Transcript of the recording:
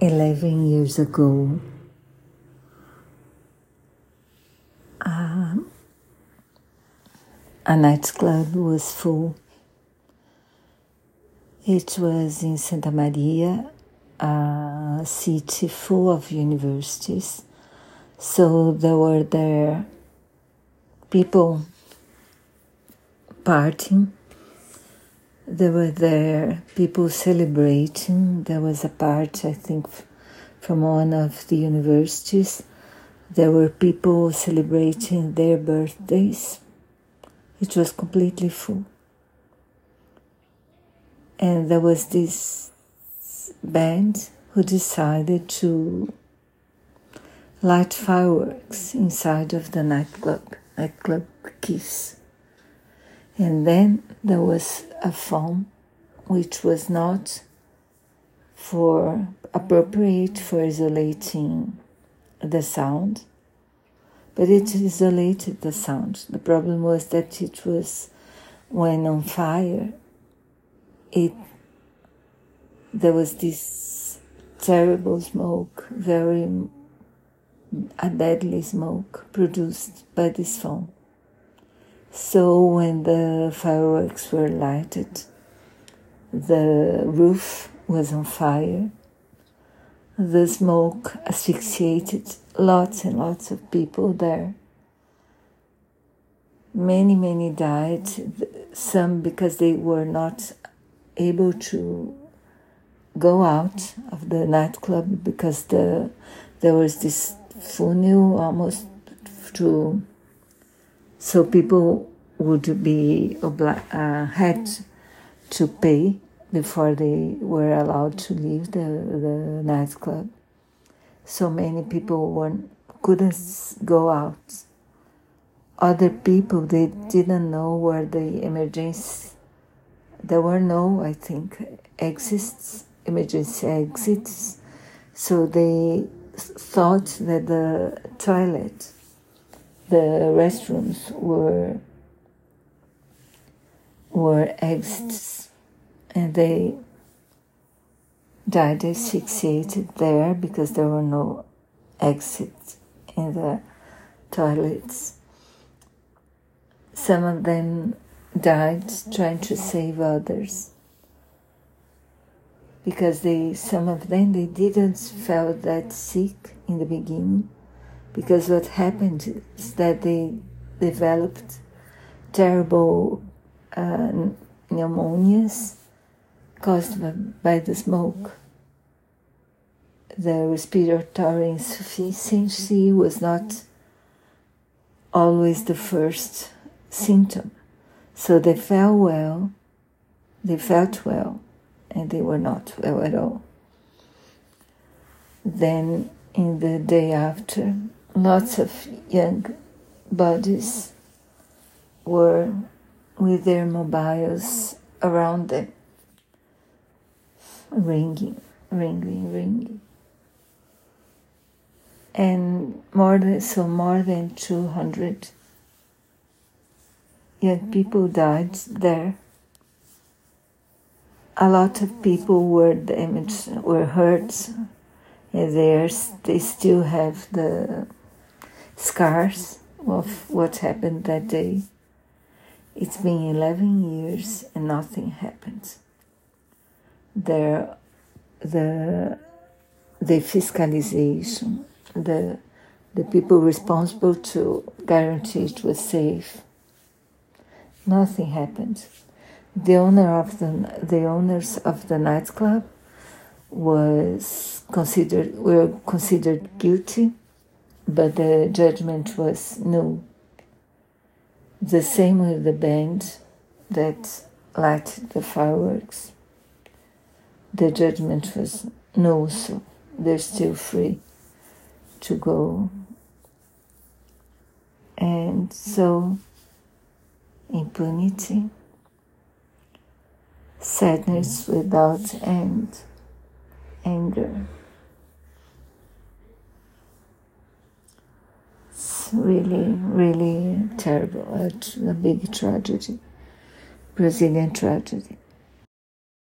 11 years ago, um, a nightclub was full. It was in Santa Maria, a city full of universities. So there were there people partying. There were there people celebrating. There was a party, I think, from one of the universities. There were people celebrating their birthdays. It was completely full. And there was this band who decided to light fireworks inside of the nightclub, nightclub Kiss. And then there was a phone which was not for appropriate for isolating the sound, but it isolated the sound. The problem was that it was when on fire, it there was this terrible smoke, very a deadly smoke produced by this phone. So when the fireworks were lighted, the roof was on fire. The smoke asphyxiated lots and lots of people there. Many, many died, some because they were not able to go out of the nightclub because the there was this funnel almost to so people would be uh, had to pay before they were allowed to leave the, the nightclub. So many people weren't, couldn't go out. Other people they didn't know where the emergency. There were no, I think, exits, emergency exits. So they thought that the toilet the restrooms were were exits and they died asphyxiated there because there were no exits in the toilets. Some of them died trying to save others because they some of them they didn't felt that sick in the beginning because what happened is that they developed terrible uh, pneumonias caused by the smoke. The respiratory insufficiency was not always the first symptom. So they felt well, they felt well, and they were not well at all. Then, in the day after, lots of young bodies were with their mobiles around them, ringing, ringing, ringing. And more than so, more than 200 young people died there. A lot of people were damaged, were hurt, and they still have the scars of what happened that day. It's been 11 years and nothing happened. There, the, the fiscalization, the, the people responsible to guarantee it was safe, nothing happened. The owner of the, the owners of the nightclub was considered were considered guilty but the judgment was no. The same with the band that lighted the fireworks. The judgment was no, so they're still free to go. And so, impunity, sadness without end, anger. Really, really terrible, a, a big tragedy, Brazilian tragedy.